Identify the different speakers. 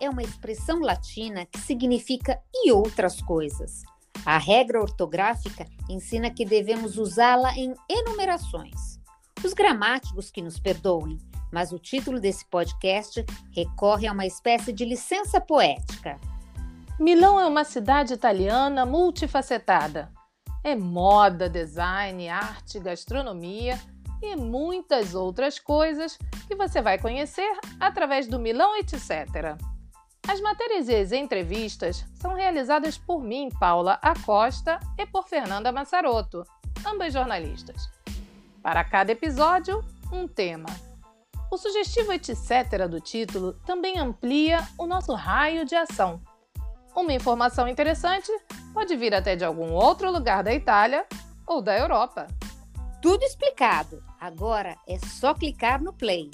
Speaker 1: é uma expressão latina que significa e outras coisas. A regra ortográfica ensina que devemos usá-la em enumerações. Os gramáticos que nos perdoem, mas o título desse podcast recorre a uma espécie de licença poética.
Speaker 2: Milão é uma cidade italiana multifacetada. É moda, design, arte, gastronomia e muitas outras coisas que você vai conhecer através do Milão Etc. As matérias e as entrevistas são realizadas por mim, Paula Acosta, e por Fernanda Massaroto, ambas jornalistas. Para cada episódio, um tema. O sugestivo etc. do título também amplia o nosso raio de ação. Uma informação interessante pode vir até de algum outro lugar da Itália ou da Europa.
Speaker 1: Tudo explicado. Agora é só clicar no play.